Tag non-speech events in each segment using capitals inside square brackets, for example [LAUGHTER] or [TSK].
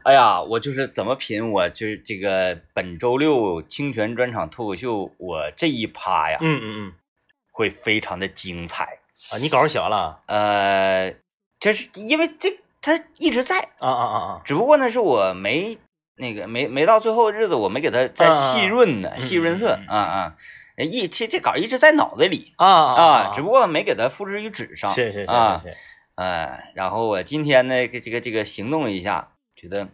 [LAUGHS] 哎呀，我就是怎么品，我就是这个本周六清泉专场脱口秀，我这一趴呀，嗯嗯嗯，会非常的精彩。啊，你稿写完了？呃，这是因为这他一直在啊啊啊啊！只不过呢，是我没那个没没到最后的日子，我没给他再细润呢，细润色啊啊。一这这稿一直在脑子里啊啊，只不过没给他复制于纸上。是是是是。哎，然后我今天呢，这个这个行动了一下，觉得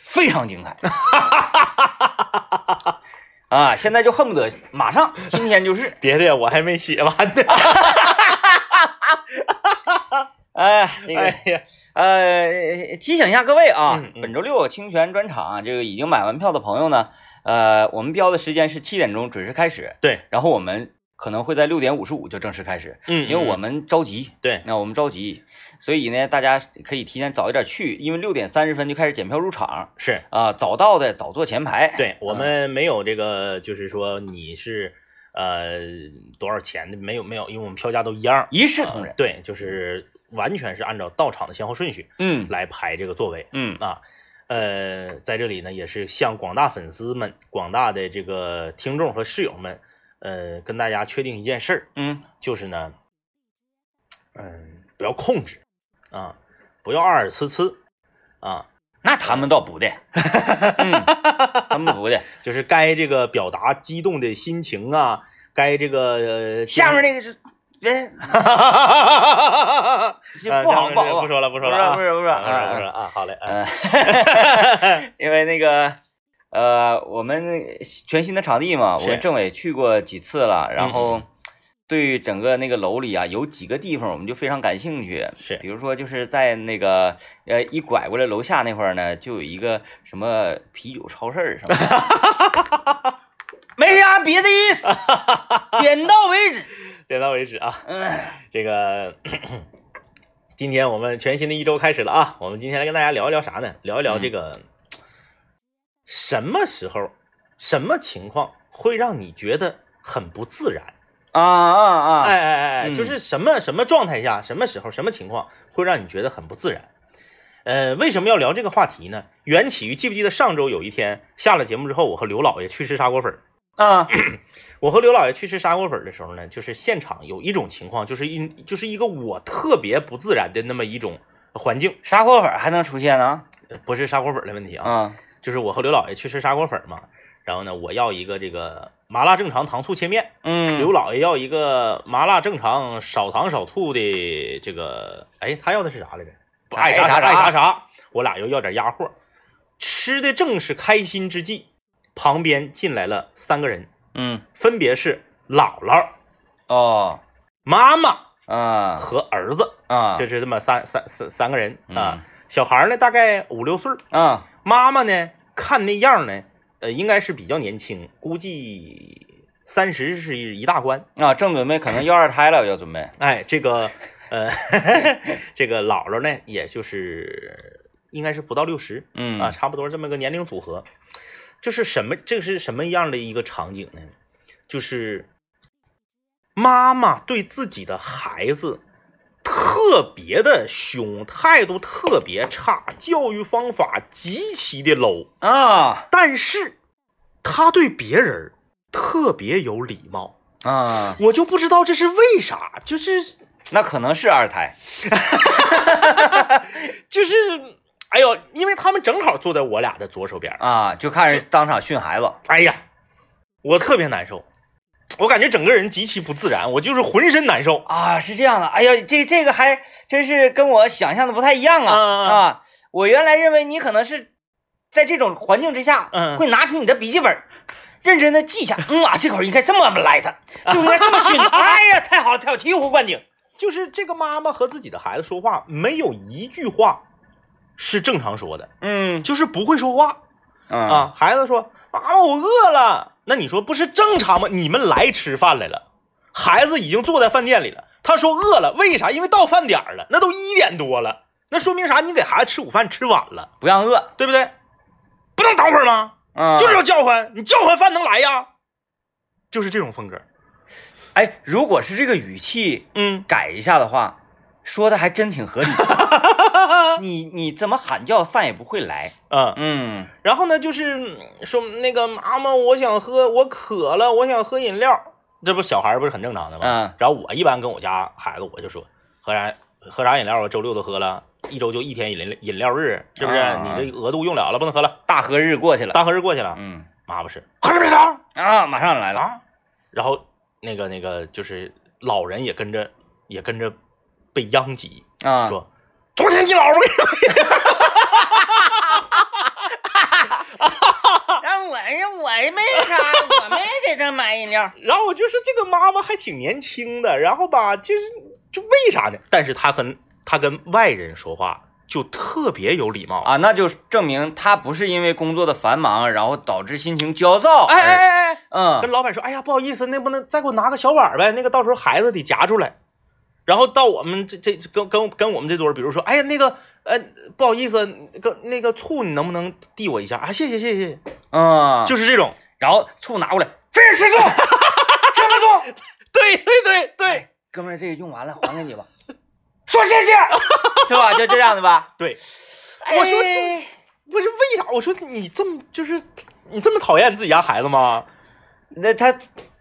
非常精彩。[LAUGHS] 啊，现在就恨不得马上今天就是。[LAUGHS] 别的我还没写完呢。哎，这个呃，提醒一下各位啊，本周六清泉专场，这个已经买完票的朋友呢，呃，我们标的时间是七点钟准时开始。对，然后我们可能会在六点五十五就正式开始。嗯，因为我们着急。对，那我们着急，所以呢，大家可以提前早一点去，因为六点三十分就开始检票入场。是啊，早到的早坐前排。对我们没有这个，就是说你是呃多少钱的，没有没有，因为我们票价都一样，一视同仁。对，就是。完全是按照到场的先后顺序，嗯，来排这个座位，嗯啊，呃，在这里呢，也是向广大粉丝们、广大的这个听众和室友们，呃，跟大家确定一件事儿，嗯，就是呢，嗯，不要控制啊，不要二二呲呲啊，那他们倒不的，[LAUGHS] 他们不的，就是该这个表达激动的心情啊，该这个下面那个是。别，[LAUGHS] 不好不好不说了不说了啊，不是不是不是不是啊，好嘞，嗯，[LAUGHS] 因为那个呃，我们全新的场地嘛，我跟政委去过几次了，然后对整个那个楼里啊，有几个地方我们就非常感兴趣，是，比如说就是在那个呃一拐过来楼下那块儿呢，就有一个什么啤酒超市什么的，[LAUGHS] 没啥别的意思，点到为止。[LAUGHS] 点到为止啊！嗯这个 [CLEARS THROAT] 今天我们全新的一周开始了啊！我们今天来跟大家聊一聊啥呢？聊一聊这个什么时候、什么情况会让你觉得很不自然啊啊啊！哎哎哎，就是什么什么状态下、什么时候、什么情况会让你觉得很不自然？呃，为什么要聊这个话题呢？缘起于记不记得上周有一天下了节目之后，我和刘老爷去吃砂锅粉啊。[CLEARS THROAT] 我和刘老爷去吃砂锅粉的时候呢，就是现场有一种情况，就是一就是一个我特别不自然的那么一种环境。砂锅粉还能出现呢？不是砂锅粉的问题啊，就是我和刘老爷去吃砂锅粉嘛，然后呢，我要一个这个麻辣正常糖醋切面，嗯，刘老爷要一个麻辣正常少糖少醋的这个，哎，他要的是啥来着？爱啥啥爱啥啥。我俩又要点鸭货，吃的正是开心之际，旁边进来了三个人。嗯，分别是姥姥，哦，妈妈啊和儿子啊，就是这么三三三三个人啊。小孩呢大概五六岁啊，妈妈呢看那样呢，呃，应该是比较年轻，估计三十是一大关啊，正准备可能 [LAUGHS] 要二胎了，要准备。哎，这个呃，[LAUGHS] 这个姥姥呢，也就是应该是不到六十，嗯啊，差不多这么个年龄组合。就是什么？这是什么样的一个场景呢？就是妈妈对自己的孩子特别的凶，态度特别差，教育方法极其的 low 啊！但是他对别人特别有礼貌啊！我就不知道这是为啥，就是那可能是二胎，[LAUGHS] 就是。哎呦，因为他们正好坐在我俩的左手边啊，就看着当场训孩子。哎呀，我特别难受，我感觉整个人极其不自然，我就是浑身难受啊。是这样的，哎呀，这这个还真是跟我想象的不太一样啊啊！我原来认为你可能是在这种环境之下，嗯，会拿出你的笔记本，认真的记下。嗯啊，这口应该这么来的，就应该这么训。[LAUGHS] 哎呀，太好了，太好，醍醐灌顶。就是这个妈妈和自己的孩子说话，没有一句话。是正常说的，嗯，就是不会说话，啊，孩子说妈妈我饿了，那你说不是正常吗？你们来吃饭来了，孩子已经坐在饭店里了，他说饿了，为啥？因为到饭点了，那都一点多了，那说明啥？你给孩子吃午饭吃晚了，不让饿，对不对？不能等会儿吗？啊，就是要叫唤，你叫唤饭能来呀？就是这种风格。哎，如果是这个语气，嗯，改一下的话。说的还真挺合理，[LAUGHS] 你你怎么喊叫，饭也不会来。嗯，嗯然后呢，就是说那个妈妈，我想喝，我渴了，我想喝饮料，这不小孩不是很正常的吗？嗯然后我一般跟我家孩子，我就说喝啥喝啥饮料啊，周六都喝了，一周就一天饮料饮料日，是不是？啊你这额度用了了，不能喝了，大喝日过去了。大喝日过去了，嗯妈不是喝什么饮料啊，马上来了。啊？然后那个那个就是老人也跟着也跟着被殃及，啊，说昨天你姥姥给你 [LAUGHS] 让我我没啥，我没给他买饮料。[LAUGHS] 然后我就说这个妈妈还挺年轻的，然后吧，就是就为啥呢？但是她跟她跟外人说话就特别有礼貌。啊，那就证明他不是因为工作的繁忙，然后导致心情焦躁。哎哎，哎哎，嗯跟老板说，哎呀，不好意思，那不能再给我拿个小碗呗？那个到时候孩子得夹出来。然后到我们这这跟跟跟我们这桌，比如说，哎呀，那个呃，不好意思，那个那个醋你能不能递我一下啊？谢谢谢谢，嗯，就是这种。然后醋拿过来，非是吃醋，吃不醋。[LAUGHS] 对对对对哥们儿，这个用完了，还给你吧。说谢谢，[LAUGHS] 是吧？就这样的吧。对，我说哎不是为啥？我说你这么就是你这么讨厌自己家孩子吗？那他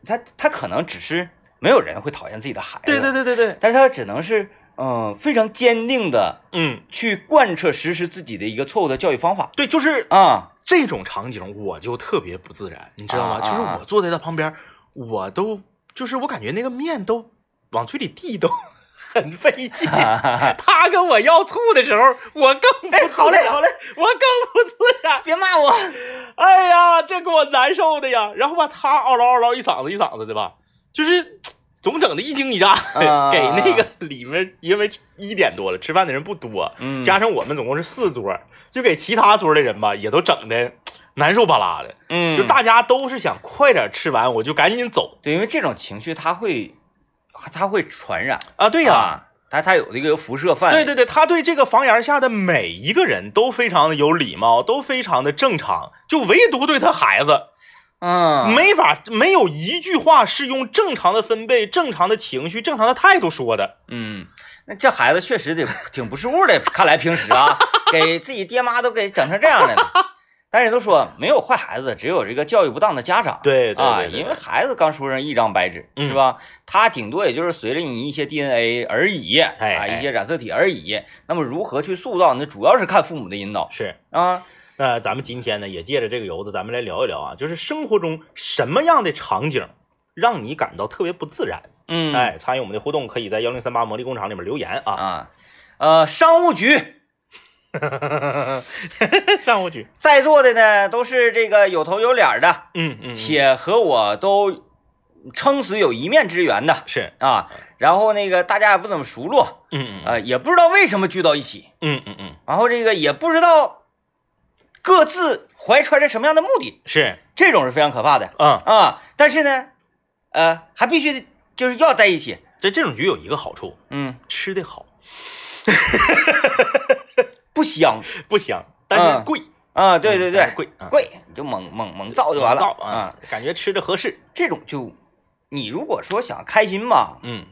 他他可能只是没有人会讨厌自己的孩子，对对，对对对，但是他只能是嗯、非常坚定的嗯，去贯彻实施自己的一个错误的教育方法对，就是啊。这种场景我就特别不自然，你知道吗？就是我坐在他旁边，我都就是我感觉那个面都往嘴里递都 [LAUGHS] 很费劲。他跟我要醋的时候，我更不哎，好嘞好嘞，我更不自然。[LAUGHS] 别骂我。哎呀，这给我难受的呀！然后吧，他嗷唠嗷唠一嗓子一嗓子的吧，就是 [TSK] 总整的一惊一乍，啊 [LAUGHS] 给那个里面，因为一点多了，吃饭的人不多，嗯加上我们总共是四桌，就给其他桌的人吧，也都整的 [TSK] 难受巴拉的，嗯，就大家都是想快点吃完，我就赶紧走对，因为这种情绪它会它会传染。啊！对呀、啊，它它有这个辐射范围。对对对，他对这个房檐下的每一个人都非常的有礼貌，都非常的正常，就唯独对他孩子。嗯，没法，没有一句话是用正常的分贝、正常的情绪、正常的态度说的。嗯，那这孩子确实得挺不是物的，看来平时啊，[LAUGHS] 给自己爹妈都给整成这样的了。但是都说没有坏孩子，只有这个教育不当的家长。对对啊，因为孩子刚出生一张白纸，嗯是吧？他顶多也就是随着你一些 DNA 而已，啊，一些染色体而已。那么如何去塑造，那主要是看父母的引导是，啊。那咱们今天呢，也借着这个由子，咱们来聊一聊啊，就是生活中什么样的场景让你感到特别不自然？嗯，哎，参与我们的互动，可以在幺零三八魔力工厂里面留言啊。啊，呃，商务局 [LAUGHS] 商务局，在座的呢都是这个有头有脸的，嗯嗯，且和我都撑死有一面之缘的是，啊。然后那个大家也不怎么熟络，嗯嗯呃，也不知道为什么聚到一起，嗯嗯嗯，然后这个也不知道各自怀揣着什么样的目的，是，这种是非常可怕的。嗯，啊。但是呢，呃，还必须就是要在一起，这这种局有一个好处，嗯，吃的好，[LAUGHS] 不香。不香，但是贵，啊，对对对，贵啊贵，你就猛猛猛造就完了。造啊，，感觉吃着合适。这种就你如果说想开心吧，嗯，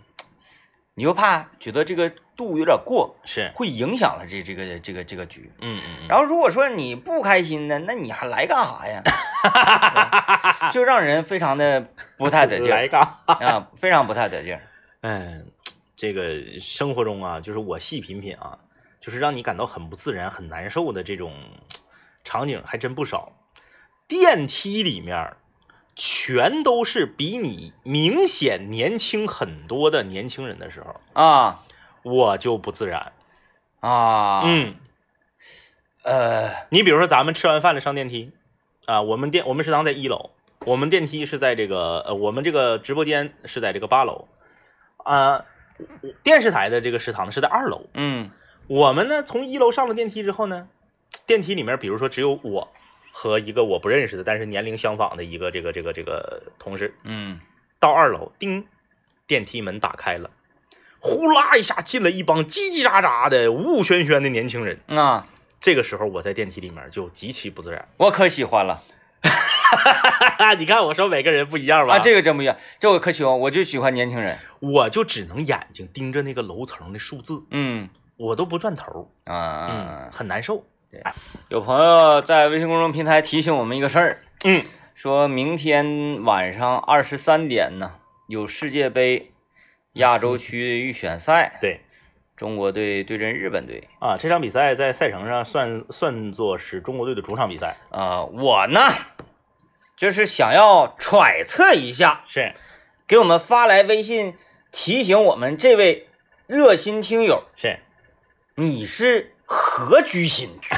你又怕觉得这个度有点过，是，会影响了这这个这个这个局。嗯嗯嗯，然后如果说你不开心呢，那你还来干啥呀？[LAUGHS] 就让人非常的不太得劲儿 [LAUGHS] 来干。啊，非常不太得劲儿。嗯，这个生活中啊，就是我细品品啊，就是让你感到很不自然、很难受的这种场景还真不少。电梯里面全都是比你明显年轻很多的年轻人的时候，啊。我就不自然。啊，嗯，呃。你比如说咱们吃完饭了上电梯啊，我们电我们食堂在一楼，我们电梯是在这个呃，我们这个直播间是在这个八楼啊，电视台的这个食堂呢是在二楼。嗯。我们呢从一楼上了电梯之后呢，电梯里面比如说只有我和一个我不认识的，但是年龄相仿的一个这个这个这个同事，嗯到二楼，叮，电梯门打开了，呼啦一下进了一帮叽叽喳喳的、呜呜喧喧的年轻人。啊，这个时候我在电梯里面就极其不自然。我可喜欢了 [LAUGHS] 你看我说每个人不一样吧？啊，这个真不一样，这我可喜欢，我就喜欢年轻人。我就只能眼睛盯着那个楼层的数字，嗯我都不转头，啊嗯，很难受。有朋友在微信公众平台提醒我们一个事儿，嗯，说明天晚上二十三点呢有世界杯亚洲区预选赛，对。中国队对阵日本队。啊，这场比赛在赛程上算算作是中国队的主场比赛，啊、我呢就是想要揣测一下，是。给我们发来微信提醒我们这位热心听友，是，你是何居心？[LAUGHS]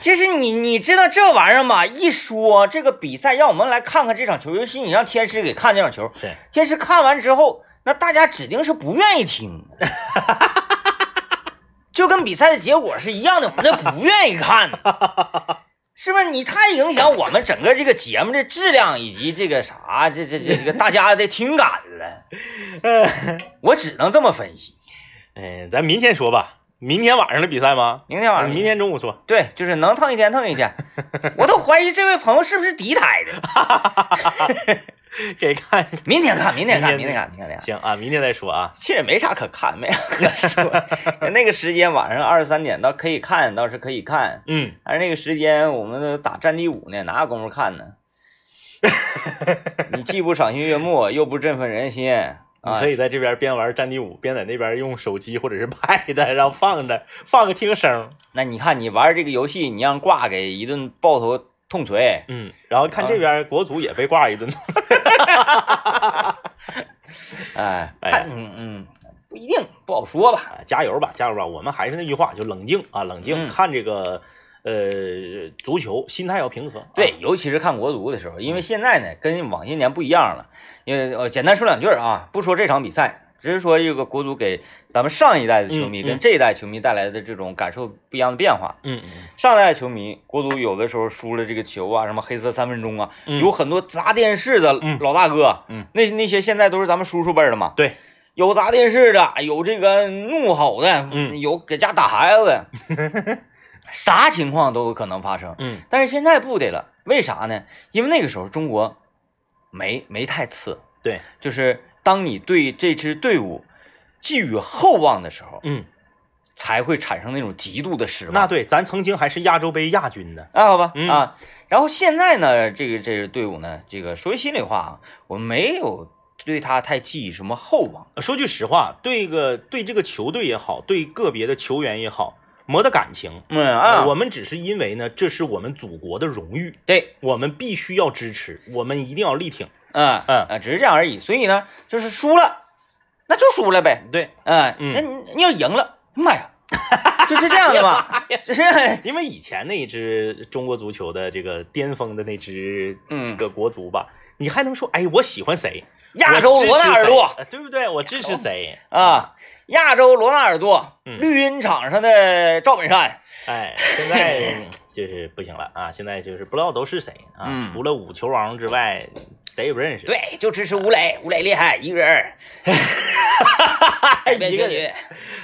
就是你，你知道这玩意儿吗？一说这个比赛，让我们来看看这场球，尤其你让天师给看这场球，是天师看完之后，那大家指定是不愿意听，[LAUGHS] 就跟比赛的结果是一样的，我们这不愿意看，是不是？你太影响我们整个这个节目的质量以及这个啥，这这这这个大家的听感了。[LAUGHS] 我只能这么分析。嗯，咱明天说吧，明天晚上的比赛吗？明天晚上，明天中午说。[LAUGHS] 对，就是能蹭一天蹭一天，[LAUGHS] 我都怀疑这位朋友是不是敌台的。[LAUGHS] 给看看。明天看，明天看，明天明天看，明天看。行啊，明天再说啊。其实也没啥可看，没啥可说。那个时间晚上二十三点倒可以看，倒是可以看。嗯，但是那个时间我们都打战地五呢，哪有功夫看呢？你既不赏心悦目，又不振奋人心啊你可！以在这边边玩战地五，边在那边用手机或者是 [LAUGHS] Pad，然后放着放个听声，那你看你玩这个游戏，你让挂给一顿爆头痛锤，嗯，然后看这边国足也被挂一顿，[LAUGHS] [LAUGHS] 哎，哎看，嗯嗯，不一定，不好说吧。啊加油吧，加油吧！我们还是那句话，就冷静啊，冷静、嗯看这个呃足球，心态要平和。啊对，，尤其是看国足的时候，因为现在呢跟往些年不一样了。因为呃，简单说两句儿啊，不说这场比赛，只是说这个国足给咱们上一代的球迷跟这一代球迷带来的这种感受不一样的变化。嗯嗯上一代球迷，国足有的时候输了这个球啊，什么黑色三分钟啊，嗯，有很多砸电视的嗯老大哥，嗯，那那些现在都是咱们叔叔辈的嘛。对，有砸电视的，有这个怒吼的，嗯有搁家打孩子的，[LAUGHS] 啥情况都有可能发生。嗯但是现在不得了，为啥呢？因为那个时候中国没没太次，对，就是当你对这支队伍寄予厚望的时候，嗯，才会产生那种极度的失望。那对，咱曾经还是亚洲杯亚军呢。啊，好吧，嗯啊，然后现在呢，这个这个队伍呢，这个说句心里话啊，我没有对他太寄予什么厚望。说句实话，对个对这个球队也好，对个别的球员也好，没得感情。嗯啊，我们只是因为呢，这是我们祖国的荣誉，对，我们必须要支持，我们一定要力挺。嗯嗯啊，只是这样而已。所以呢，就是输了，那就输了呗。对，哎，嗯那你你要赢了，妈呀，[LAUGHS] 就是这样的嘛，就是 [LAUGHS] 因为以前那一支中国足球的这个巅峰的那支嗯这个国足吧，你还能说，哎，我喜欢谁？亚洲罗纳尔多对不对？我支持谁？啊，亚洲罗纳尔多，嗯绿茵场上的赵本山，哎，现在就是不行了啊！现在就是不知道都是谁啊，嗯除了五球王之外，谁也不认识。对，就支持吴磊，吴磊厉害，一个人儿，[LAUGHS] 改变全局一个人。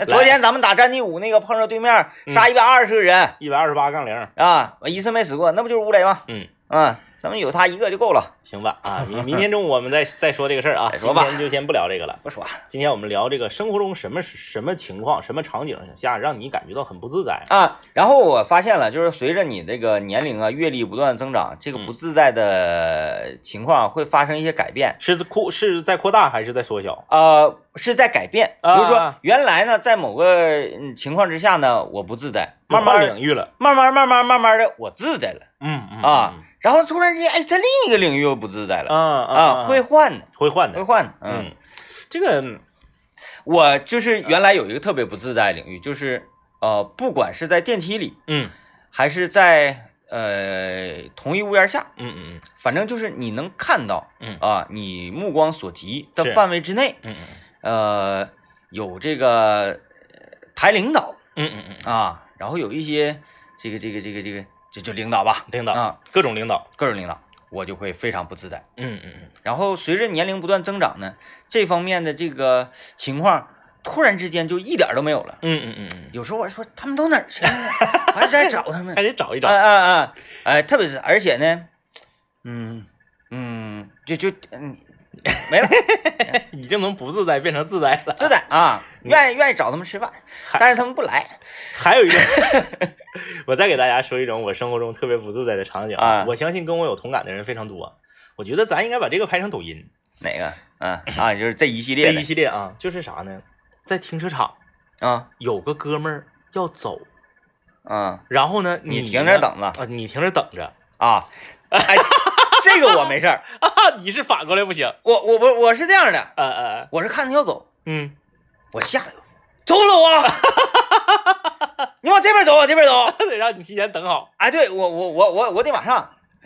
昨天咱们打战地五那个碰着对面杀一百二十个人一百二十八杠零，啊，我一次没死过，那不就是吴磊吗？嗯，啊，咱们有他一个就够了，行吧啊，明明天中午我们再再说这个事儿啊，[LAUGHS] 吧今天就先不聊这个了。不说今天我们聊这个生活中什么什么情况、什么场景下让你感觉到很不自在。啊。然后我发现了，就是随着你这个年龄啊、阅历不断增长，这个嗯不自在的情况会发生一些改变。是扩是在扩大还是在缩小？呃，是在改变，比如说啊原来呢，在某个嗯情况之下呢，我不自在，慢慢换领域了。慢慢慢慢慢慢的我自在了嗯嗯啊，然后突然之间，哎，在另一个领域又不自在了啊啊，会换的，会换的。会换的，嗯，这个我就是原来有一个特别不自在的领域，就是呃，不管是在电梯里，嗯还是在呃同一屋檐下，嗯嗯嗯反正就是你能看到嗯啊，你目光所及的范围之内，嗯呃，有这个呃台领导嗯嗯嗯，啊，然后有一些这个这个这个这个就就领导吧，领导啊，各种领导。各种领导，我就会非常不自在。嗯嗯嗯，然后随着年龄不断增长呢，这方面的这个情况突然之间就一点都没有了。嗯嗯嗯嗯，有时候我说他们都哪儿去了呢？还在找他们 [LAUGHS] 还。得找一找哎。哎哎哎，特别是而且呢，嗯嗯，就就嗯，没了，[LAUGHS] 已经能不自在变成自在了。自在啊，愿意愿意找他们吃饭，但是他们不来。还有一个，[LAUGHS] 我再给大家说一种我生活中特别不自在的场景啊我相信跟我有同感的人非常多。我觉得咱应该把这个拍成抖音，哪个？嗯啊，就是这一系列这一系列啊，就是啥呢？在停车场啊有个哥们儿要走，啊，然后呢，你你停这儿等着啊，你停这儿等着啊，[LAUGHS] 哎，[LAUGHS] 这个我没事儿，啊，你是反过来不行，我我我我是这样的，呃呃，我是看他要走，嗯，我下来，走不走啊？你往这边走，往这边走。[LAUGHS] 得让你提前等好，哎，对我我我我我得马上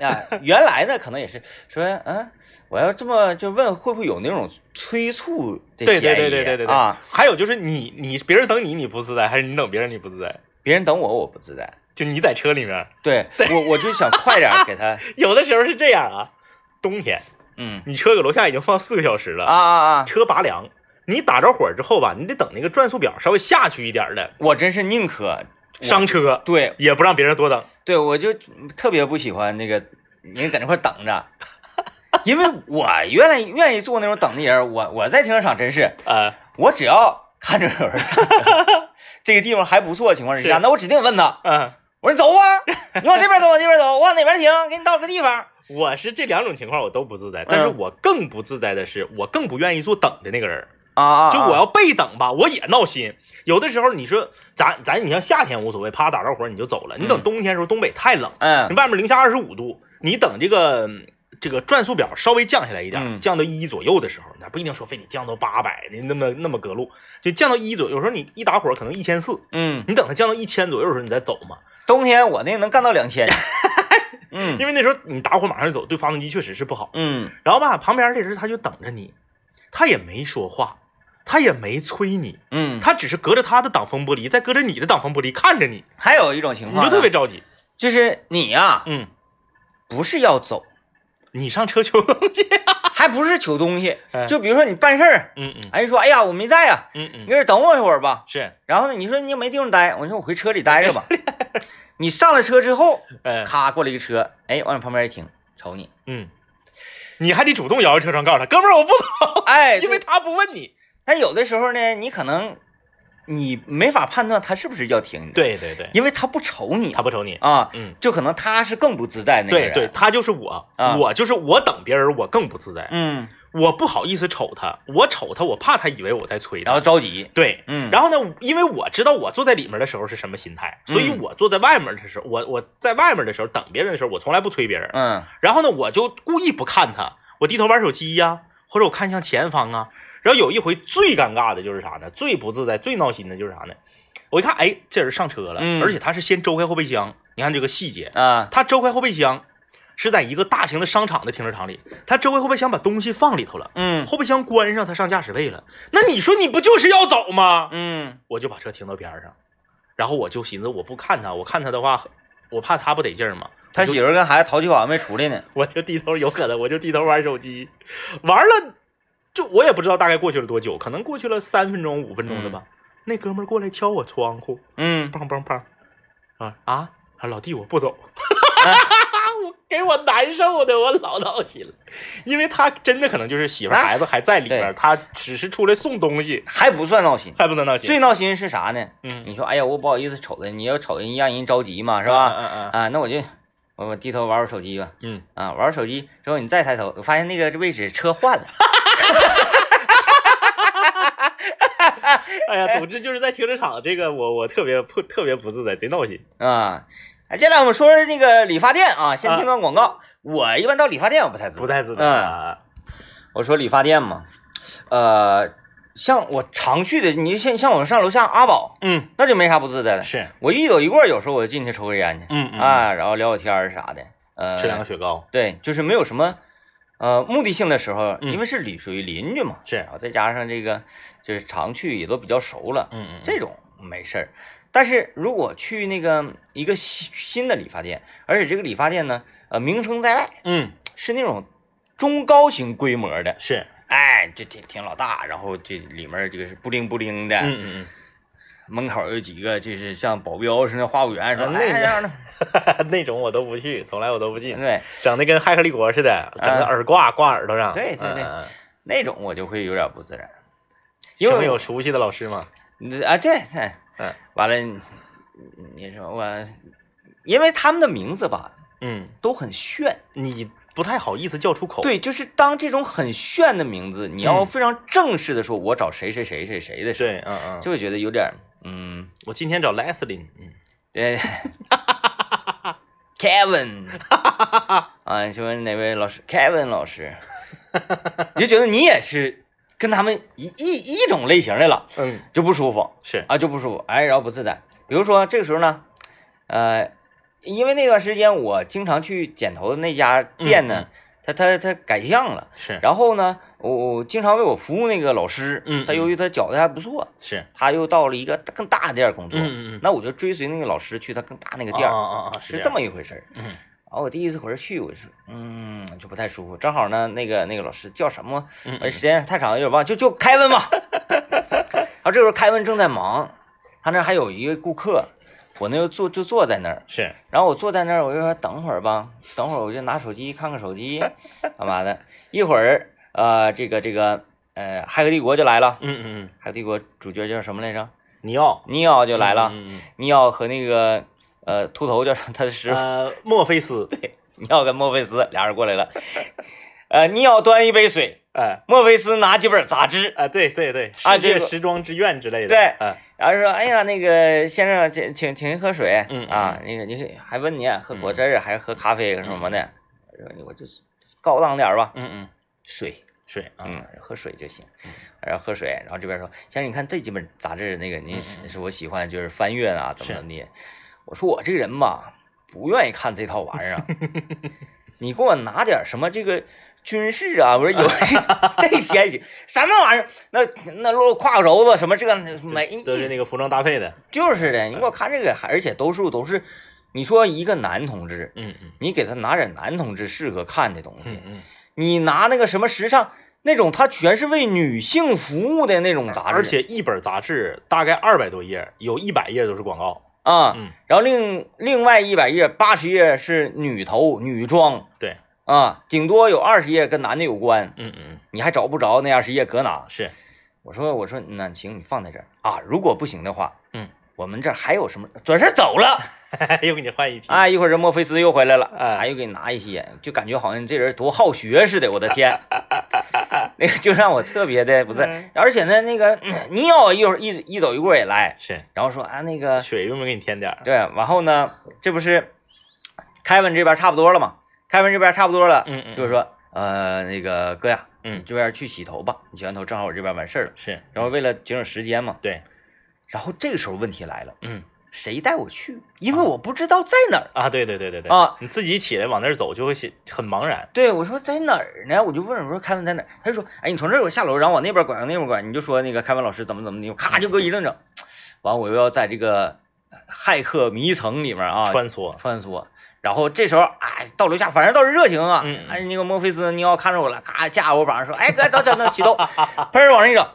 啊！原来呢，可能也是说，嗯，我要这么就问，会不会有那种催促的对嫌疑？对对对对对对啊！还有就是你你别人等你你不自在，还是你等别人你不自在？别人等我，我不自在。就你在车里面，对我我就想快点给他，[LAUGHS] 有的时候是这样啊，冬天嗯你车搁楼下已经放四个小时了啊啊啊！车拔凉，你打着火之后吧，你得等那个转速表稍微下去一点的我真是宁可伤车，对也不让别人多等。对，我就特别不喜欢那个你搁那块等着，[LAUGHS] 因为我原来愿意做那种等的人，我我在停车场真是。呃，我只要看着有人，[LAUGHS] 这个地方还不错的情况之下，是那我指定问他，嗯，我说走啊，你往这边走，往这边走，我往哪边停，给你到个地方。我是这两种情况我都不自在，但是嗯我更不自在的是，我更不愿意做等的那个人。啊啊就我要被等吧，我也闹心。有的时候你说咱咱你像夏天无所谓，啪打着火你就走了。你等嗯冬天的时候，东北太冷，嗯外面零下二十五度，你等这个这个转速表稍微降下来一点，嗯降到一左右的时候，那不一定说非得降到八百的那么那么隔路，就降到一左右。有时候你一打火可能一千四，嗯，你等它降到一千左右的时候你再走嘛，冬天我那个能干到两千。[LAUGHS] 嗯。因为那时候你打火马上就走，对发动机确实是不好。嗯。然后吧，旁边这人他就等着你，他也没说话，他也没催你，嗯，他只是隔着他的挡风玻璃，再隔着你的挡风玻璃看着你，还有一种情况你，就特别着急。就是你呀、嗯，不是要走，你上车求东西。[LAUGHS] 还不是求东西哎，就比如说你办事儿，嗯嗯。哎，说哎呀我没在啊，嗯嗯，你搁这等我一会儿吧。是，然后呢，你说你也没地方待，我说我回车里待着吧。[LAUGHS] 你上了车之后，哎，咔过来一个车，哎，往你旁边一停，瞅你，嗯，你还得主动摇下车窗告诉他，哥们儿我不走，哎，[LAUGHS] 因为对。他不问你。但有的时候呢，你可能你没法判断他是不是要停你，，对对对，因为他不瞅你。他不瞅你。啊，嗯，就可能他是更不自在那个人，对对，，他就是我，啊。我就是我等别人，我更不自在，嗯，我不好意思瞅他，我瞅他，我怕他以为我在催然后他。着急，对，嗯，然后呢，因为我知道我坐在里面的时候是什么心态，所以嗯我坐在外面的时候，我我在外面的时候等别人的时候，我从来不催别人。嗯。然后呢，我就故意不看他，我低头玩手机呀、或者我看向前方啊。然后有一回最尴尬的就是啥呢？最不自在、最闹心的就是啥呢？我一看，哎，这人上车了，嗯而且他是先周开后备箱。你看这个细节，啊，他周开后备箱是在一个大型的商场的停车场里，他周开后备箱把东西放里头了，嗯后备箱关上，他上驾驶位了。那你说你不就是要走吗？嗯我就把车停到边上，然后我就寻思，我不看他，我看他的话，我怕他不得劲儿嘛。他媳妇跟孩子淘气好像没出来呢，我就低头，有可能我就低头玩手机，玩了，就我也不知道大概过去了多久，可能过去了三分钟、五分钟的吧。那哥们儿过来敲我窗户，嗯，梆梆梆，啊啊，啊老弟我不走，[LAUGHS] 我给我难受的，我老闹心了，因为他真的可能就是媳妇儿孩子还在里边他只是出来送东西，还不算闹心，还不算闹心，最闹心是啥呢？嗯你说，哎呀，我不好意思瞅他，你要瞅人让人着急嘛，是是吧？嗯嗯啊，那我就我我低头玩会儿手机吧。嗯，啊，玩会儿手机之后，你再抬头，我发现那个位置车换了。[LAUGHS] [LAUGHS] 哎呀，总之就是在停车场这个我我特别不特别不自在，贼闹心。啊，哎，接下来我们说说那个理发店啊，先听段广告。我一般到理发店我不太自不太自在嗯，啊。我说理发店嘛，呃，像我常去的，你像像我上楼下阿宝，嗯，那就没啥不自在的。是，我一有一过，有时候我就进去抽根烟去，嗯嗯，啊，然后聊聊天儿啥的，呃，吃两个雪糕，对，就是没有什么呃目的性的时候，嗯。因为是邻属于邻居嘛，是。然后再加上这个就是常去也都比较熟了，嗯嗯，这种没事儿。但是如果去那个一个新新的理发店，而且这个理发店呢，呃，名声在外，嗯是那种中高型规模的，是，哎，这挺挺老大，然后这里面这个是布灵布灵的，嗯嗯门口有几个就是像保镖似的话务员说啊那样的，那种我都不去，从来我都不进，对整的跟骇客帝国似的，整个耳挂挂耳朵上。啊对对对那种我就会有点不自然，因为有熟悉的老师嘛。啊对对，嗯完了你你说我，因为他们的名字吧嗯，都很炫，你不太好意思叫出口。，对，就是当这种很炫的名字，你要嗯非常正式的说，我找谁谁谁谁谁的时候，对，嗯嗯，就会觉得有点嗯，我今天找 Leslie，嗯，对，[LAUGHS] Kevin。[LAUGHS] 啊，请问哪位老师？Kevin 老师，[LAUGHS] 你就觉得你也是跟他们一一一种类型的了，嗯，就不舒服。是，啊，就不舒服，哎，然后不自在。比如说这个时候呢，呃，因为那段时间我经常去剪头的那家店呢，嗯他他他改向了。是，然后呢，我我经常为我服务那个老师，嗯他由于他脚的还不错，是，他又到了一个更大的店儿工作，嗯嗯嗯，那我就追随那个老师去他更大那个店儿，啊啊啊，是这么一回事儿。嗯然后我第一次回这去，我就说，嗯，就不太舒服。正好呢，那个那个老师叫什么？时间太长了，有点忘，就就凯文吧。然后这时候凯文正在忙，他那还有一个顾客，我那就坐就坐在那儿。是，然后我坐在那儿，我就说等会儿吧，等会儿我就拿手机看看手机，干嘛的？一会儿，呃，这个这个，呃，骇客帝国就来了。嗯嗯嗯，骇客帝国主角叫什么来着？尼奥尼奥就来了。嗯嗯尼奥和那个呃秃头叫啥？他的师嗯，傅呃，墨菲斯，[LAUGHS] 对尼奥跟墨菲斯俩人过来了。呃，尼奥端一杯水，哎墨菲斯拿几本杂志，啊，对对对，啊世界这时装之愿之类的，对哎，然后说：“哎呀，那个先生，请请请您喝水。嗯啊，那个你还问你喝果汁儿还是喝咖啡什么的？我就是高档点吧，嗯嗯，水，水啊，嗯，喝水就行嗯。然后喝水，然后这边说，先生，你看这几本杂志，那个您嗯是是我喜欢，就是翻阅啊，怎么怎么的。我说我这个人吧，不愿意看这套玩意儿啊。[LAUGHS] 你给我拿点什么这个军事啊，我说有 [LAUGHS] 这些行什么玩意儿？那那露胯骨轴子什么这个没都是那个服装搭配的，就是的，你给我看这个，而且都是都是，你说一个男同志，嗯嗯你给他拿点男同志适合看的东西，嗯嗯，你拿那个什么时尚那种，它全是为女性服务的那种杂志，而且一本杂志大概二百多页，有一百页都是广告，啊，嗯，然后另另外一百页、八十页是女头女装对，啊，顶多有二十页跟男的有关，嗯嗯你还找不着那二十页搁哪？是，我说我说那行，你放在这儿啊，如果不行的话，嗯，我们这还有什么？转身走了。[LAUGHS] [LAUGHS] 又给你换一批，啊，一会儿这墨菲斯又回来了，哎啊，又给你拿一些，就感觉好像这人多好学似的，我的天，[LAUGHS] 那个就让我特别的不是嗯，而且呢，那个嗯尼奥一会儿一一走一过也来，是，然后说啊，那个水用不用给你添点儿？对，然后呢，这不是凯文这边差不多了嘛？凯文这边差不多了，嗯嗯就是说呃，那个哥呀，嗯这边去洗头吧，你洗完头正好我这边完事儿了，是，然后为了节省时间嘛，对，然后这个时候问题来了，嗯谁带我去？因为我不知道在哪儿。啊，对对对对对啊，你自己起来往那儿走就会显很茫然，对，我说在哪儿呢？我就问我说凯文在哪儿？他就说，哎，你从这儿我下楼，然后往那边拐，往那边拐，你就说那个凯文老师怎么怎么的，咔就给我一顿整。完，我又要在这个呃骇客迷层里面啊穿梭，穿梭。然后这时候，哎，到楼下反正倒是热情啊。嗯嗯哎，那个墨菲斯尼奥看着我了，咔架我膀上说，哎哥，走走走，启动，[LAUGHS] 喷儿往上一整，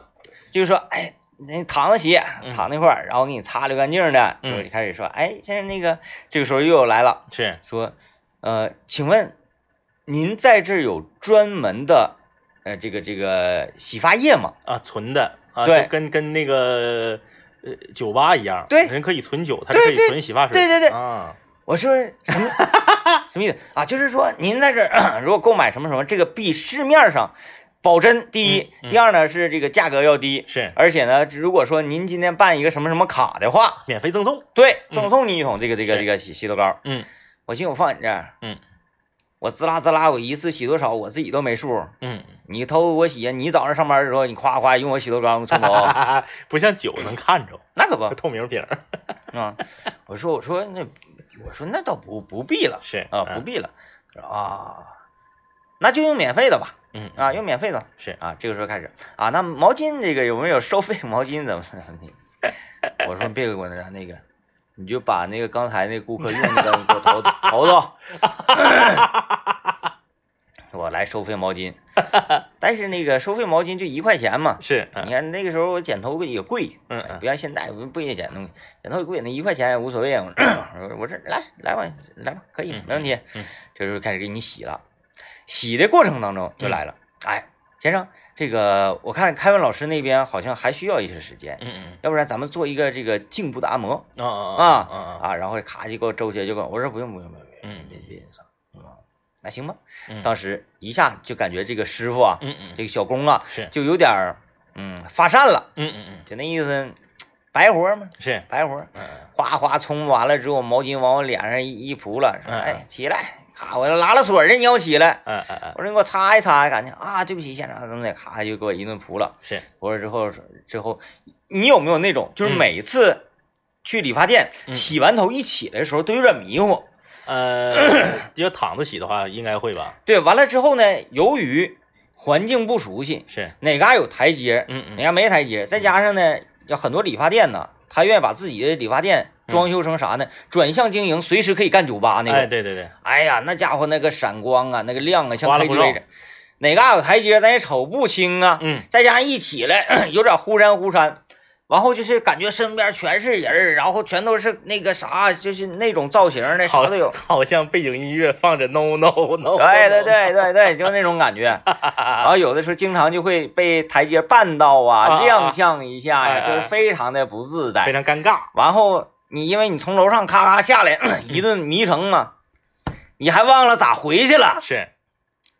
就是说，哎，你躺着洗，嗯躺那块儿，然后给你擦溜干净的。就开始说，哎，现在那个这个时候又有来了。是，说，呃，请问您在这儿有专门的呃这个这个洗发液吗？啊，存的啊，对就跟跟那个呃酒吧一样，对人可以存酒，他是可以存洗发水，对对对啊，我说 [LAUGHS] 什么什么意思啊？就是说您在这儿 [CLEARS THROAT] 如果购买什么什么，这个比市面上保真第一，嗯嗯。第二呢是这个价格要低，是。而且呢，如果说您今天办一个什么什么卡的话，免费赠送，对，赠送你一桶这个这个这个洗洗头膏。嗯。我寻思我放你这儿，嗯，我滋啦滋啦，我一次洗多少我自己都没数。嗯，你偷我洗，你早上上班的时候，你夸夸用我洗头膏冲头，[LAUGHS] 不像酒能看着，那可不。透明瓶儿。[LAUGHS] 啊！我说我说那我说那倒不不必了。是。啊，不，必了。啊，那就用免费的吧嗯啊，用免费的是啊。这个时候开始啊，那毛巾这个有没有收费？毛巾怎么怎么的？[LAUGHS] 我说别给我那那个，你就把那个刚才那顾客用的给我头 [LAUGHS] 头头，我来收费毛巾，[LAUGHS] 但是那个收费毛巾就一块钱嘛。是，你看那个时候我剪头也贵，嗯嗯不像现在不也剪东西，剪头也贵，那一块钱也无所谓。[COUGHS] 我说我这来来吧来吧，可以没问题。嗯，这时候开始给你洗了，洗的过程当中就来了，哎，先生，这个我看凯文老师那边好像还需要一些时间，嗯嗯要不然咱们做一个这个颈部的按摩嗯，啊啊啊然后咔就给我周起来就给我，我说不用不用不用，嗯别别别嗯，那行吧。嗯。当时一下就感觉这个师傅啊，嗯嗯这个小工啊，是，就有点儿嗯发善了，嗯嗯嗯。就那意思，白活嘛，是，白活，嗯哗哗冲完了之后，毛巾往我脸上一一扑了，哎起来，咔我拉了水的，你要起来。嗯嗯嗯我说你给我擦一擦，感觉啊，对不起，现场怎么的，咔就给我一顿扑了。是，扑了之后，之后你有没有那种，就是嗯每次去理发店、嗯洗完头一起来的时候都有点迷糊？呃，[CLEARS THROAT] 要躺着洗的话，应该会吧？对，完了之后呢，由于环境不熟悉，是，哪嘎有台阶，嗯嗯哪嘎没台阶，再加上呢，有很多理发店呢，他愿意把自己的理发店装修成啥呢？转向经营，随时可以干酒吧那个哎，对对对，哎呀，那家伙那个闪光啊，那个亮啊，像花里胡哨 KTV 似的。哪嘎有台阶，咱也瞅不清啊。嗯再加上一起来 [CLEARS THROAT] 有点忽闪忽闪，然后就是感觉身边全是人儿，然后全都是那个啥，就是那种造型的，啥都有。好像背景音乐放着 no no no，对对对对对，[LAUGHS] 就那种感觉。[LAUGHS] 然后有的时候经常就会被台阶绊到啊啊啊，踉跄一下呀，就是非常的不自在非。常尴尬。然后你因为你从楼上咔咔下来 [CLEARS THROAT] 一顿迷城嘛，你还忘了咋回去了。是，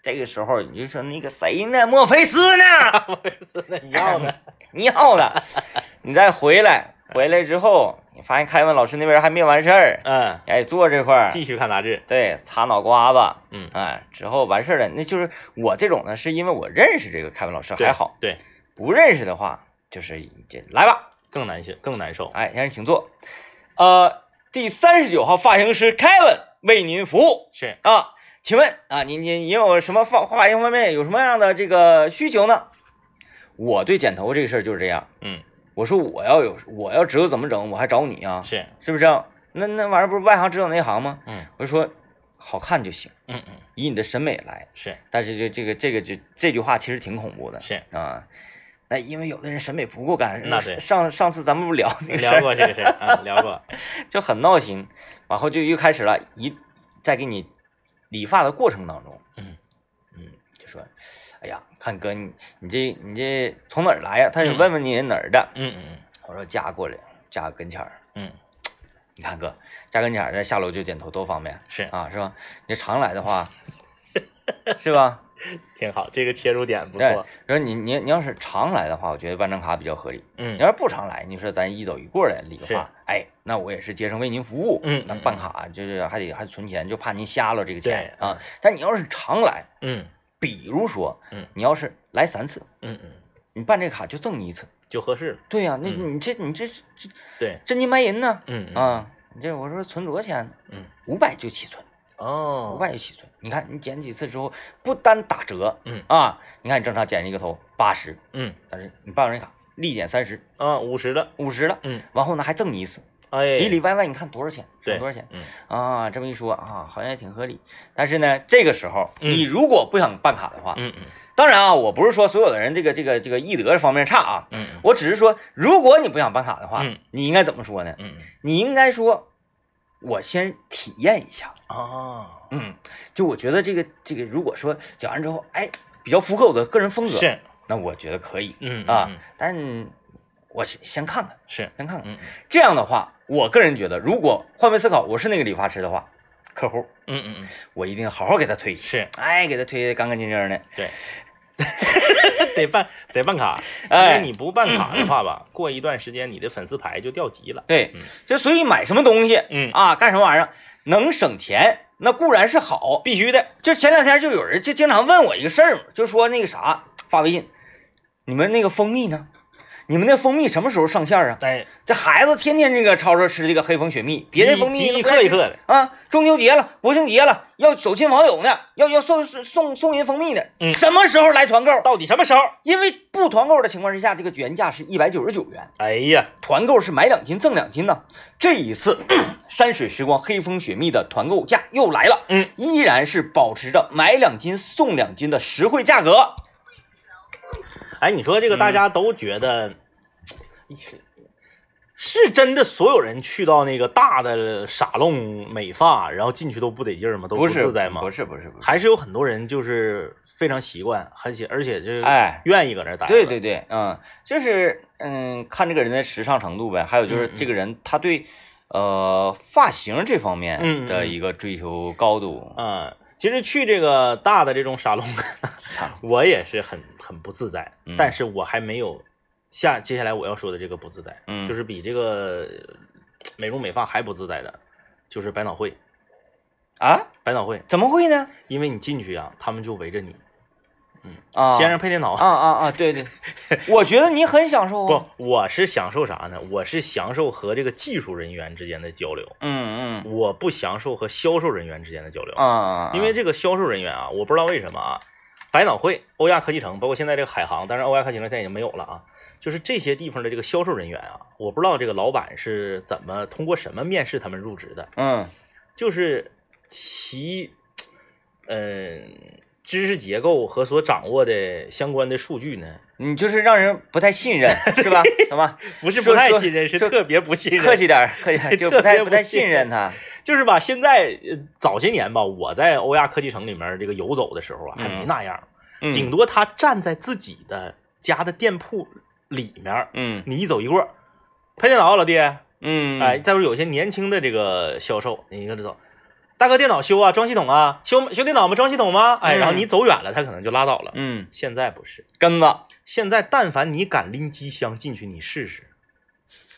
这个时候你就说那个谁呢？墨 [LAUGHS] 菲斯呢？墨菲斯呢你要呢？你要的，你再回来，回来之后，你发现凯文老师那边还没完事儿，嗯，哎，坐这块儿，继续看杂志。对，擦脑瓜子，嗯，哎，之后完事儿了。那就是我这种呢，是因为我认识这个凯文老师还好，对，不认识的话，就是这来吧，更难受，更难受。哎，先生请坐。呃，第三十九号发型师凯文为您服务是，啊，请问啊，您您您有什么发发型方面有什么样的这个需求呢？我对剪头这个事儿就是这样，嗯，我说我要有我要知道怎么整，我还找你啊，是，是不是？那那玩意儿不是外行指导内行吗？嗯我就说好看就行，嗯嗯，以你的审美来。是但是这这个这个这这句话其实挺恐怖的，是，啊。那因为有的人审美不够干，那对上上次咱们不聊这个事聊，过这个事儿啊，聊过。[LAUGHS] 就很闹心，然后就又开始了，一在给你理发的过程当中，嗯嗯，就说，哎呀，看哥你你这你这从哪儿来呀？他就嗯问问你哪儿的，嗯嗯我说家过来，家 [TSK] 跟前儿，嗯，你看哥家跟前儿，这下楼就剪头多方便是啊，是吧？你常来的话，[LAUGHS] 是吧？[LAUGHS] 挺好，这个切入点不错。，然后你你你要是常来的话，我觉得办张卡比较合理。嗯你要是不常来，你说咱一走一过来理发，哎，那我也是竭诚为您服务。嗯嗯那办卡就是还得还存钱，就怕您瞎了这个钱啊。但你要是常来，嗯比如说，嗯你要是来三次，嗯嗯，你办这卡就赠你一次。就合适了。对呀、那嗯你这你这这对，真金白银呢嗯嗯啊！你这我说存多少钱？嗯五百就起存，哦五百就起存。你看你剪几次之后，不单打折嗯啊，你看你正常剪一个头八十，嗯但是你办完这卡立减三十，啊，五十了。五十了，嗯，完后呢还赠你一次，哎，里里外外你看多少钱？省多少钱？嗯啊，这么一说啊，好像也挺合理。但是呢，这个时候嗯你如果不想办卡的话，嗯嗯当然啊，我不是说所有的人这个这个这个艺德方面差啊，嗯我只是说，如果你不想办卡的话，嗯你应该怎么说呢？嗯嗯你应该说，我先体验一下，啊，嗯，就我觉得这个这个，如果说讲完之后，哎，比较符合我的个人风格，是，那我觉得可以嗯啊但我先先看看，是，先看看。嗯。这样的话，我个人觉得，如果换位思考，我是那个理发师的话，客户嗯嗯嗯，我一定好好给他推，是哎，给他推得干干净净的。对，[LAUGHS] 得办得办卡，因哎为你不办卡的话吧，过一段时间你的粉丝牌就掉级了。对嗯，就所以买什么东西嗯啊，干什么玩意儿能省钱，那固然是好，必须的。就前两天就有人就经常问我一个事儿嘛，就说那个啥发微信，你们那个蜂蜜呢？你们那蜂蜜什么时候上线啊？哎，这孩子天天这个吵吵吃这个黑蜂雪蜜，别的蜂蜜一克一克的，啊！中秋节了，国庆节了，要走亲访友呢，要要送送送人蜂蜜呢。嗯什么时候来团购？到底什么时候？因为不团购的情况之下，这个原价是一百九十九元，哎呀，团购是买两斤赠两斤呢。这一次 [CLEARS THROAT] 山水时光黑蜂雪蜜的团购价又来了，嗯，依然是保持着买两斤送两斤的实惠价格。哎，你说这个大家都觉得，是是真的，所有人去到那个大的沙龙美发，然后进去都不得劲儿吗？都不自在吗？不是不是不是，还是有很多人就是非常习惯，而且而且就是哎愿意搁那儿待着。对对对，嗯，就是嗯，看这个人的时尚程度呗，还有就是这个人他对呃发型这方面的一个追求高度。嗯、其实去这个大的这种沙龙，[LAUGHS] 我也是很很不自在，嗯但是我还没有下接下来我要说的这个不自在，嗯就是比这个美容美发还不自在的，就是百脑汇。啊？百脑汇，怎么会呢？因为你进去呀、他们就围着你，啊，先生配电脑。啊啊啊！对对，我觉得你很享受 [LAUGHS] 不啊。，我是享受啥呢？我是享受和这个技术人员之间的交流，嗯嗯我不享受和销售人员之间的交流。啊啊，因为这个销售人员啊，我不知道为什么啊，百脑汇、欧亚科技城，包括现在这个海航，但是欧亚科技城现在已经没有了啊。就是这些地方的这个销售人员啊，我不知道这个老板是怎么通过什么面试他们入职的，嗯就是其嗯、知识结构和所掌握的相关的数据呢，你就是让人不太信任，是吧？什么？不是不太信任，是特别不信任。客气点儿，客气 [LAUGHS] 就特不太不太信信任他。就是吧，现在呃早些年吧，我在欧亚科技城里面这个游走的时候啊，还没嗯那样。嗯顶多他站在自己的家的店铺里面，嗯你一走一过，拍电脑老弟，嗯，哎，再不有些年轻的这个销售，你跟着走，大哥电脑修啊，装系统啊，修修电脑吗？装系统吗？哎，嗯然后你走远了，他可能就拉倒了。嗯，现在不是，根子，现在但凡你敢拎机箱进去，你试试，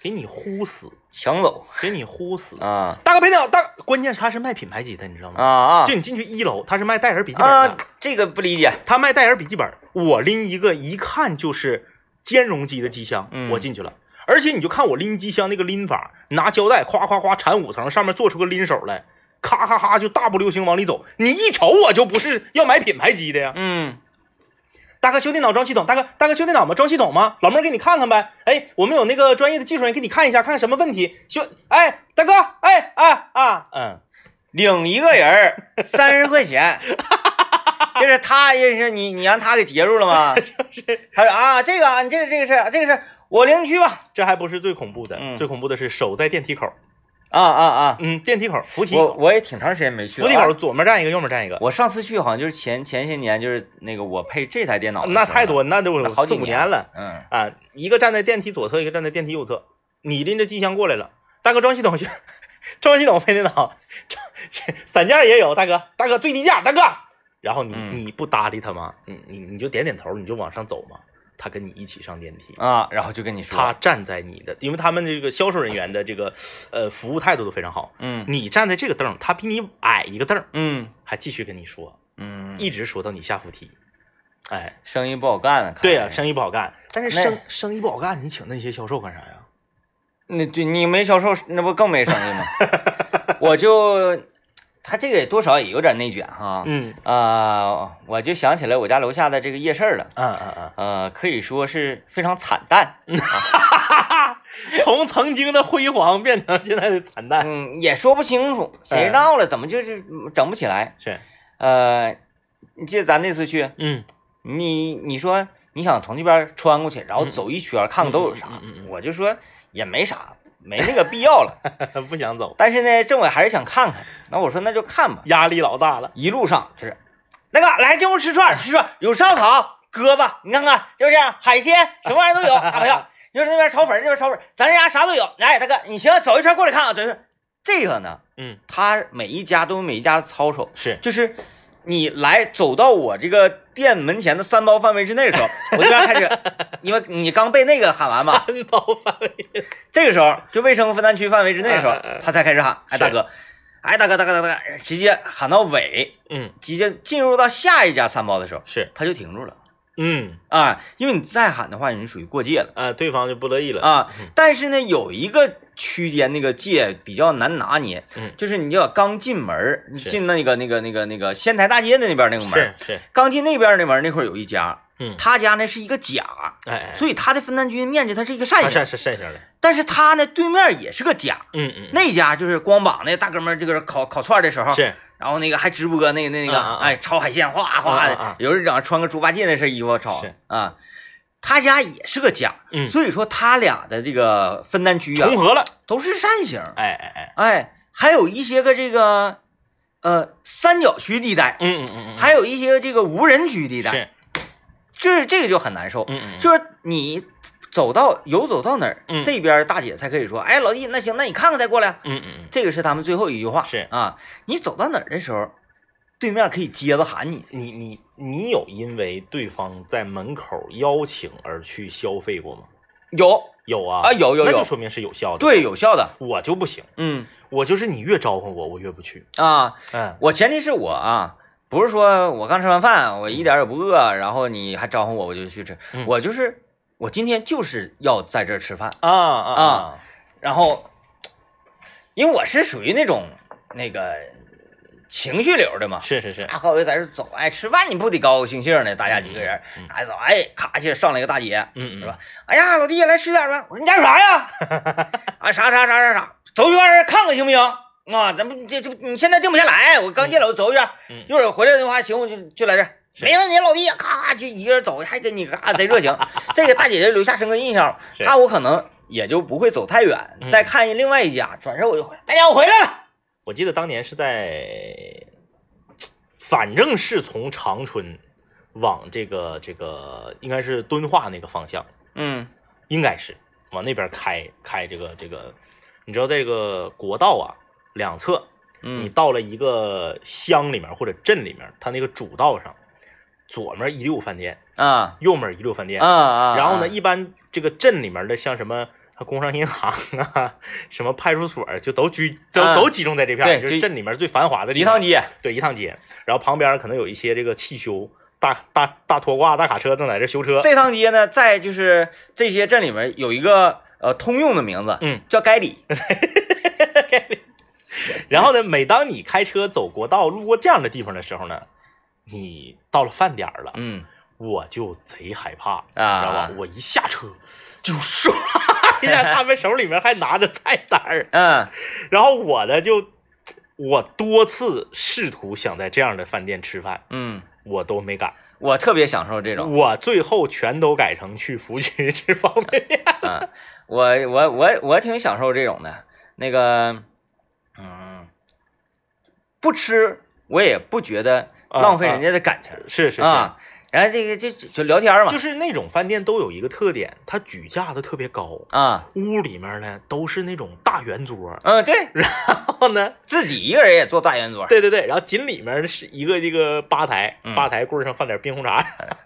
给你呼死，抢走给你呼死。啊大哥配电脑，大，关键是他是卖品牌机的，你知道啊吗？啊就你进去一楼，他是卖戴尔笔记本的。啊！这个不理解。他卖戴尔笔记本，我拎一个一看就是兼容机的机箱，嗯我进去了。而且你就看我拎机箱那个拎法，拿胶带夸夸夸缠五层，上面做出个拎手来，咔咔咔就大步流星往里走。你一瞅我就不是要买品牌机的呀。嗯大哥修电脑装系统，大哥大哥修电脑吗？装系统吗？老妹儿给你看看呗。哎，我们有那个专业的技术人员给你看一下，看看什么问题。修，哎，大哥，哎啊啊，嗯，领一个人儿三十块钱，[LAUGHS] [LAUGHS] 就是他认识你，你让他给截住了吗？[LAUGHS] 就是他说啊，这个啊，你这个这个是这个是我领去吧。这还不是最恐怖的，嗯最恐怖的是守在电梯口。啊啊啊！嗯，电梯口扶梯口，我我也挺长时间没去了。扶梯口啊左面站一个，右面站一个。我上次去好像就是前前些年，就是那个我配这台电脑那太多，那都有四那好几五年了嗯啊！一个站在电梯左侧，一个站在电梯右侧。你拎着机箱过来了，大哥装系统去，装系统配电脑，装 [LAUGHS] 散件也有，大哥，大哥最低价，大哥。然后你嗯你不搭理他吗？你你你就点点头，你就往上走嘛。他跟你一起上电梯，啊，然后就跟你说，他站在你的，因为他们这个销售人员的这个呃服务态度都非常好。嗯你站在这个凳儿，他比你矮一个凳儿，嗯还继续跟你说，嗯，一直说到你下扶梯。哎，生意不好干啊。对呀、呀、生意不好干，但是生生意不好干，你请那些销售干啥呀？那对你没销售，那不更没生意吗？[LAUGHS] 我就他这个也多少也有点内卷哈。嗯啊、我就想起来我家楼下的这个夜市了。嗯嗯呃，可以说是非常惨淡。嗯，[LAUGHS] 从曾经的辉煌变成现在的惨淡，嗯，也说不清楚，谁知道了？怎么就是整不起来？是，呃，你记得咱那次去，嗯你你说你想从这边穿过去，然后走一圈看看都有啥嗯嗯嗯嗯嗯，我就说也没啥，没那个必要了。[LAUGHS] 不想走，但是呢，政委还是想看看，那我说那就看吧。压力老大了。一路上就是那个来进屋吃串，吃串有烧烤、鸽子，你看看就是海鲜，什么玩意儿都有，大朋友。你说那边炒粉，那边炒粉，咱这家啥都有。来，大哥，你行，走一圈过来看看，走一圈。这个呢，嗯，他每一家都有每一家的操守，是，就是你来走到我这个店门前的三包范围之内的时候，[LAUGHS] 我这边开始，因为你刚被那个喊完嘛，三包范围。这个时候就卫生分担区范围之内的时候他才开始喊，哎大哥，哎大哥大哥大哥，直接喊到尾，嗯，直接进入到下一家三包的时候，是，他就停住了。嗯。啊，因为你再喊的话，你属于过界了。啊，对方就不乐意了。啊嗯。但是呢，有一个区间那个界比较难拿捏，嗯。就是你要刚进门，你进那个那个那个那个仙台大街的那边那个门是，是，刚进那边那门那块儿有一家，嗯，他家呢是一个甲，哎哎，所以他的分担区面积它是一个扇形他善，是善型的，但是他呢对面也是个甲，嗯嗯，那家就是光膀那大哥们儿这个烤烤串的时候，是然后那个还直播那个那个啊啊啊哎炒海鲜哗哗的，有人整穿个猪八戒那身衣服炒啊，他家也是个家，嗯所以说他俩的这个分担区啊重合了，都是扇形，哎哎哎，哎，还有一些个这个呃三角区地带，嗯嗯嗯嗯，还有一些这个无人区地带，是，这这个就很难受，嗯嗯，就是你走到游走到哪儿，嗯这边大姐才可以说，哎，老弟，那行，那你看看再过来。嗯嗯嗯，这个是他们最后一句话，是啊，你走到哪儿的时候，对面可以接着喊你，你你你有因为对方在门口邀请而去消费过吗？有有啊啊有有有那就说明是有效的。，对，有效的，我就不行，嗯我就是你越招呼我，我越不去。啊，嗯我前提是我啊，不是说我刚吃完饭，我一点也不饿，然后你还招呼我，我就去吃，嗯我就是我今天就是要在这儿吃饭，啊啊啊，然后，因为我是属于那种那个情绪流的嘛，是是是，啊，和我在这走，哎，吃饭你不得高高兴兴的，大家几个人嗯嗯，哎走，哎，咔去上来一个大姐，嗯是吧？哎呀，老弟来吃点吧，我说你干啥呀？[LAUGHS] 啊，啥啥啥啥啥，走一圈看看行不行？啊，咱们这这你现在定不下来，我刚进来我走一圈，嗯一会儿回来的话行，我就就来这儿。是没问题，老弟，咔就一个人走，还跟你咔贼热情，这个大姐姐留下深刻印象了。是她我可能也就不会走太远，嗯再看见另外一家，转身我就回来。大家我回来了。我记得当年是在，反正是从长春往这个这个应该是敦化那个方向，嗯应该是往那边开开这个这个，你知道这个国道啊两侧，你嗯到了一个乡里面或者镇里面，它那个主道上，左面一溜饭店，啊右面一溜饭店啊，啊，然后呢，啊一般这个镇里面的像什么工商银行啊，什么派出所，就都居都啊都集中在这片就就是镇里面最繁华的。一趟街，对，一趟街，然后旁边可能有一些这个汽修大大大拖挂、大卡车正在这修车。这趟街呢，在就是这些镇里面有一个呃通用的名字，嗯，叫 [LAUGHS] 该里。然后呢，每当你开车走国道路过这样的地方的时候呢，你到了饭点儿了，嗯我就贼害怕，啊知道吧？我一下车就唰一下，他们手里面还拿着菜单儿，[LAUGHS] 嗯然后我呢就我多次试图想在这样的饭店吃饭，嗯，我都没敢，我特别享受这种。我最后全都改成去福区吃方便面。嗯，我我我我挺享受这种的。那个，嗯，不吃我也不觉得浪费人家的感情是是是，啊。然后这个就就就聊天嘛，就是那种饭店都有一个特点，它举架子特别高，啊，屋里面呢都是那种大圆桌，嗯，对然后呢，自己一个人也坐大圆桌，对对对，然后紧里面是一个这个吧台，嗯吧台柜上放点冰红茶，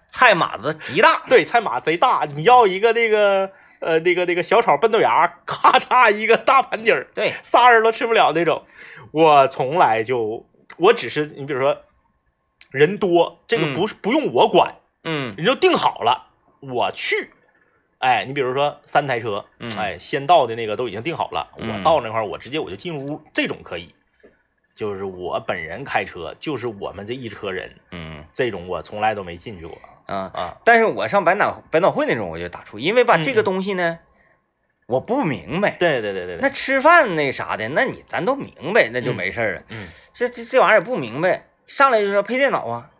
菜码子极大，[LAUGHS] 对，菜码贼大，你要一个那个呃那个那个小炒笨豆芽，咔嚓一个大盘底儿，对，仨人都吃不了那种。我从来就，我只是你比如说人多，这个嗯不是、不用我管，嗯人就定好了，我去。哎，你比如说三台车，嗯哎，先到的那个都已经定好了，嗯我到那块儿，我直接我就进屋，这种可以。就是我本人开车，就是我们这一车人，嗯这种我从来都没进去过啊。啊。但是我上百脑百脑汇那种我就打怵，因为吧嗯这个东西呢，我不明白。对对对对对，那吃饭那啥的，那你咱都明白，那就没事儿了。嗯，这这这玩意儿也不明白，上来就说配电脑啊，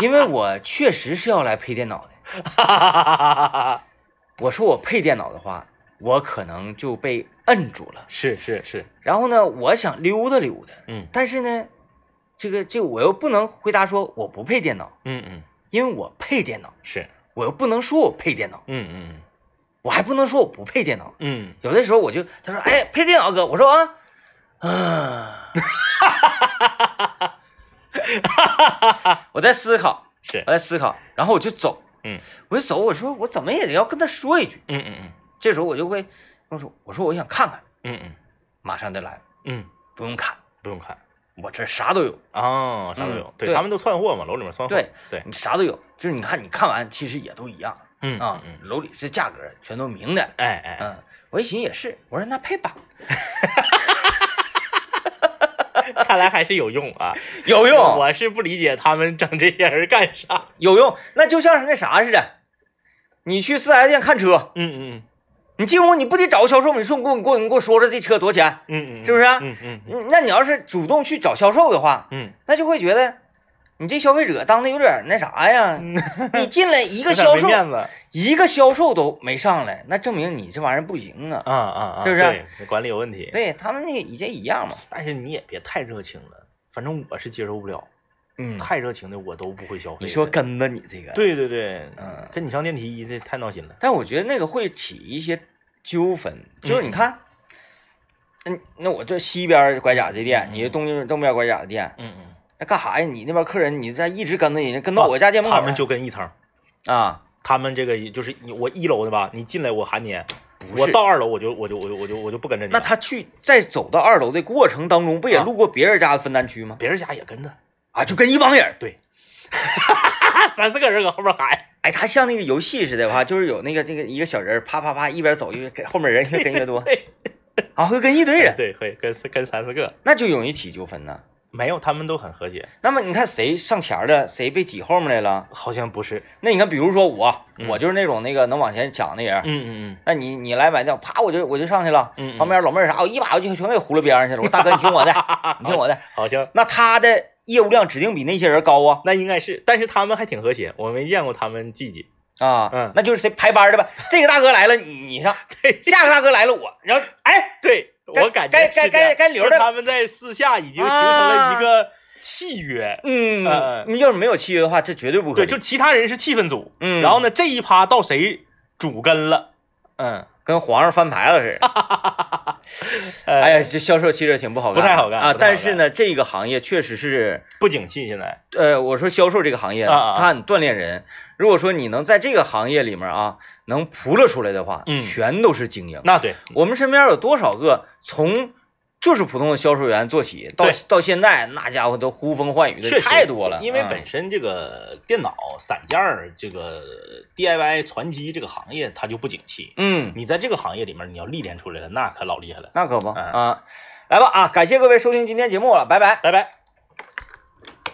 因为我确实是要来配电脑的。哈哈哈哈哈！我说我配电脑的话，我可能就被摁住了。是是是，然后呢，我想溜达溜达，嗯但是呢，这个这个我又不能回答说我不配电脑，嗯嗯，因为我配电脑，是，我又不能说我配电脑，嗯嗯我还不能说我不配电脑。嗯有的时候我就他说哎配电脑哥，我说啊啊，[LAUGHS] 我在思考，是。我，在思考，然后我就走，嗯。我就走，我说我怎么也得要跟他说一句。嗯嗯嗯。这时候我就会我说我说我想看看，嗯嗯。马上就来，嗯，不用看，不用看，我这啥都有，啊，啥都有，对他们都窜货嘛，楼里面窜货，对对，你啥都有，就是你看你看完其实也都一样。嗯啊，嗯，楼里这价格全都明的，哎哎，嗯，我一寻也是，我说那配吧，[LAUGHS] 看来还是有用啊，[LAUGHS] 有用，我是不理解他们整这些人干啥，有用，那就像是那啥似的，你去四 S 店看车，嗯嗯你进屋你不得找个销售吗？你说你给我你给我你给我说说这车多少钱？嗯嗯，是不是嗯嗯。那你要是主动去找销售的话，嗯，那就会觉得你这消费者当的有点那啥呀。你进来一一个销售，面子，一个销售都没上来，那证明你这玩意儿不行啊。啊啊啊，是不是对，管理有问题，对他们那以前一样嘛。但是你也别太热情了，反正我是接受不了，嗯，太热情的我都不会消费。你说跟着你这个，。对对对，嗯跟你上电梯这太闹心了。但我觉得那个会起一些纠纷，就是你看，嗯，那我这西边拐角这店，嗯你这东京东边拐角的店，嗯嗯，那干啥呀？你那边客人你这一直跟着人家，跟到我家店门口来，他们就跟一层，啊，他们这个就是你我一楼的吧，你进来我喊你，我到二楼我就我就我就我就我就不跟着你。那他去在走到二楼的过程当中，不也啊路过别人家的分担区吗？别人家也跟着，啊，就跟一帮人。对，[LAUGHS] 三四个人搁后面喊，哎，他像那个游戏似的哈，就是有那个那个一个小人啪啪啪一边走一边跟后面人越跟越多，对啊，会跟一堆人，对，会跟跟三四个，那就容易起纠纷呢。没有，他们都很和谐，那么你看谁上前儿的，谁被挤后面来了？好像不是，那你看，比如说我，嗯我就是那种那个能往前抢的人。嗯嗯嗯那你你来买掉，啪我就我就上去了，嗯嗯旁边老妹儿啥，我一把我就全给糊了边上去了。我大哥，你听我的，[LAUGHS] 你听我的。好像那他的业务量指定比那些人高啊那应该是，但是他们还挺和谐，我没见过他们积极。啊，嗯那就是谁排班的呗。这个大哥来了，你你上；[LAUGHS] 下个大哥来了，我。然后哎，对该 [LAUGHS] 我感觉该该该该留着他们在私下已经形成了一个契约。嗯，要是没有契约的话，这绝对不可对，就其他人是气氛组，嗯，然后呢，这一趴到谁主跟了，嗯，跟皇上翻牌了似的。哎 [LAUGHS] 哎呀，这销售其实挺不好干，不太好干啊。但是呢，这个行业确实是，不景气现在，呃，我说销售这个行业它很锻炼人。如果说你能在这个行业里面啊，能扑了出来的话，嗯全都是精英。那对，我们身边有多少个从就是普通的销售员做起，到到现在那家伙都呼风唤雨的太多了。因为嗯本身这个电脑散件儿、这个 DIY 传机这个行业它就不景气，嗯，你在这个行业里面你要历练出来了，那可老厉害了。那可不嗯啊。来吧啊！感谢各位收听今天节目了，拜拜。拜拜。